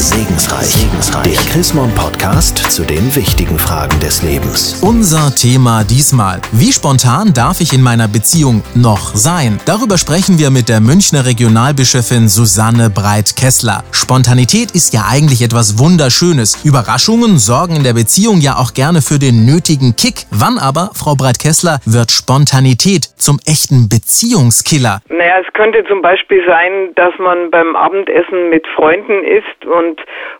Segensreich. Segensreich. Der Chrismon Podcast zu den wichtigen Fragen des Lebens. Unser Thema diesmal. Wie spontan darf ich in meiner Beziehung noch sein? Darüber sprechen wir mit der Münchner Regionalbischöfin Susanne Breit-Kessler. Spontanität ist ja eigentlich etwas Wunderschönes. Überraschungen sorgen in der Beziehung ja auch gerne für den nötigen Kick. Wann aber, Frau Breit-Kessler, wird Spontanität zum echten Beziehungskiller? Naja, es könnte zum Beispiel sein, dass man beim Abendessen mit Freunden isst und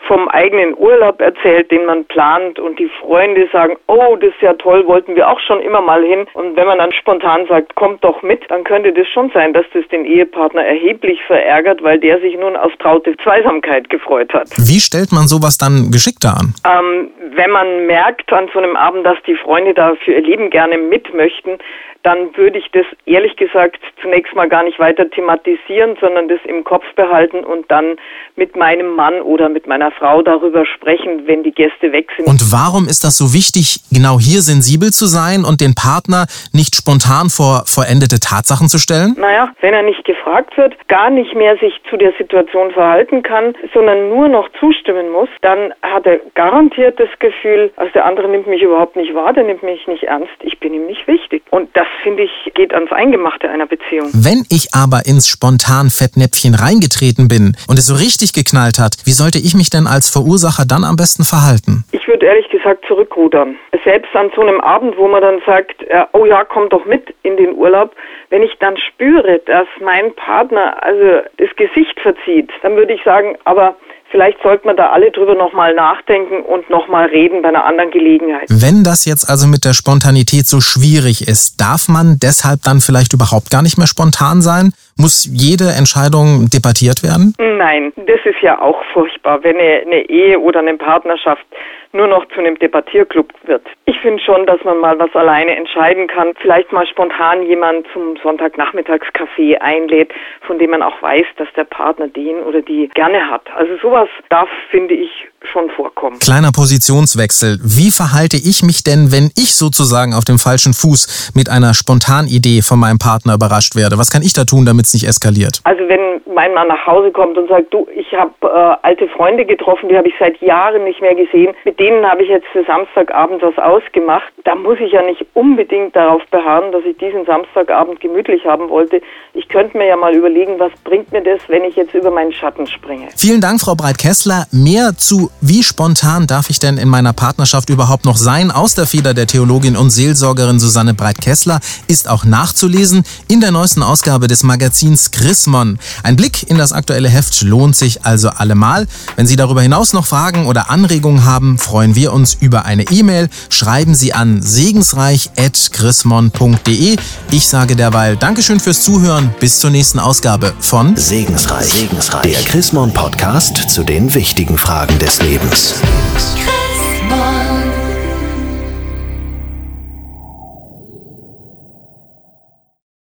vom eigenen Urlaub erzählt, den man plant und die Freunde sagen, oh, das ist ja toll, wollten wir auch schon immer mal hin. Und wenn man dann spontan sagt, kommt doch mit, dann könnte das schon sein, dass das den Ehepartner erheblich verärgert, weil der sich nun auf traute Zweisamkeit gefreut hat. Wie stellt man sowas dann geschickter an? Ähm, wenn man merkt an so einem Abend, dass die Freunde da für ihr Leben gerne mit möchten, dann würde ich das ehrlich gesagt zunächst mal gar nicht weiter thematisieren, sondern das im Kopf behalten und dann mit meinem Mann oder mit meiner Frau darüber sprechen, wenn die Gäste weg sind. Und warum ist das so wichtig, genau hier sensibel zu sein und den Partner nicht spontan vor vollendete Tatsachen zu stellen? Naja, wenn er nicht gefragt wird, gar nicht mehr sich zu der Situation verhalten kann, sondern nur noch zustimmen muss, dann hat er garantiert das Gefühl, also der andere nimmt mich überhaupt nicht wahr, der nimmt mich nicht ernst, ich bin ihm nicht wichtig. Und das finde ich, geht ans Eingemachte einer Beziehung. Wenn ich aber ins spontan Fettnäpfchen reingetreten bin und es so richtig geknallt hat, wie sollte ich mich denn als Verursacher dann am besten verhalten? Ich würde ehrlich gesagt zurückrudern. Selbst an so einem Abend, wo man dann sagt, äh, oh ja, komm doch mit in den Urlaub, wenn ich dann spüre, dass mein Partner also das Gesicht verzieht, dann würde ich sagen, aber Vielleicht sollte man da alle drüber nochmal nachdenken und nochmal reden bei einer anderen Gelegenheit. Wenn das jetzt also mit der Spontanität so schwierig ist, darf man deshalb dann vielleicht überhaupt gar nicht mehr spontan sein? Muss jede Entscheidung debattiert werden? Nein, das ist ja auch furchtbar, wenn eine, Ehe oder eine Partnerschaft nur noch zu einem Debattierclub wird. Ich finde schon, dass man mal was alleine entscheiden kann. Vielleicht mal spontan jemand zum Sonntagnachmittagscafé einlädt, von dem man auch weiß, dass der Partner den oder die gerne hat. Also sowas darf, finde ich, schon vorkommen. Kleiner Positionswechsel. Wie verhalte ich mich denn, wenn ich sozusagen auf dem falschen Fuß mit einer Spontanidee von meinem Partner überrascht werde? Was kann ich da tun, damit es nicht eskaliert? Also wenn mein Mann nach Hause kommt und sagt, du, ich habe äh, alte Freunde getroffen, die habe ich seit Jahren nicht mehr gesehen, mit denen habe ich jetzt für Samstagabend was ausgemacht, da muss ich ja nicht unbedingt darauf beharren, dass ich diesen Samstagabend gemütlich haben wollte. Ich könnte mir ja mal überlegen, was bringt mir das, wenn ich jetzt über meinen Schatten springe. Vielen Dank, Frau Breit-Kessler. Mehr zu wie spontan darf ich denn in meiner Partnerschaft überhaupt noch sein? Aus der Feder der Theologin und Seelsorgerin Susanne Breit-Kessler ist auch nachzulesen in der neuesten Ausgabe des Magazins Chrismon. Ein Blick in das aktuelle Heft lohnt sich also allemal. Wenn Sie darüber hinaus noch Fragen oder Anregungen haben, freuen wir uns über eine E-Mail. Schreiben Sie an segensreich.chrismon.de. Ich sage derweil Dankeschön fürs Zuhören. Bis zur nächsten Ausgabe von Segensreich. Segensreich. Der Chrismon Podcast zu den wichtigen Fragen des Lebens.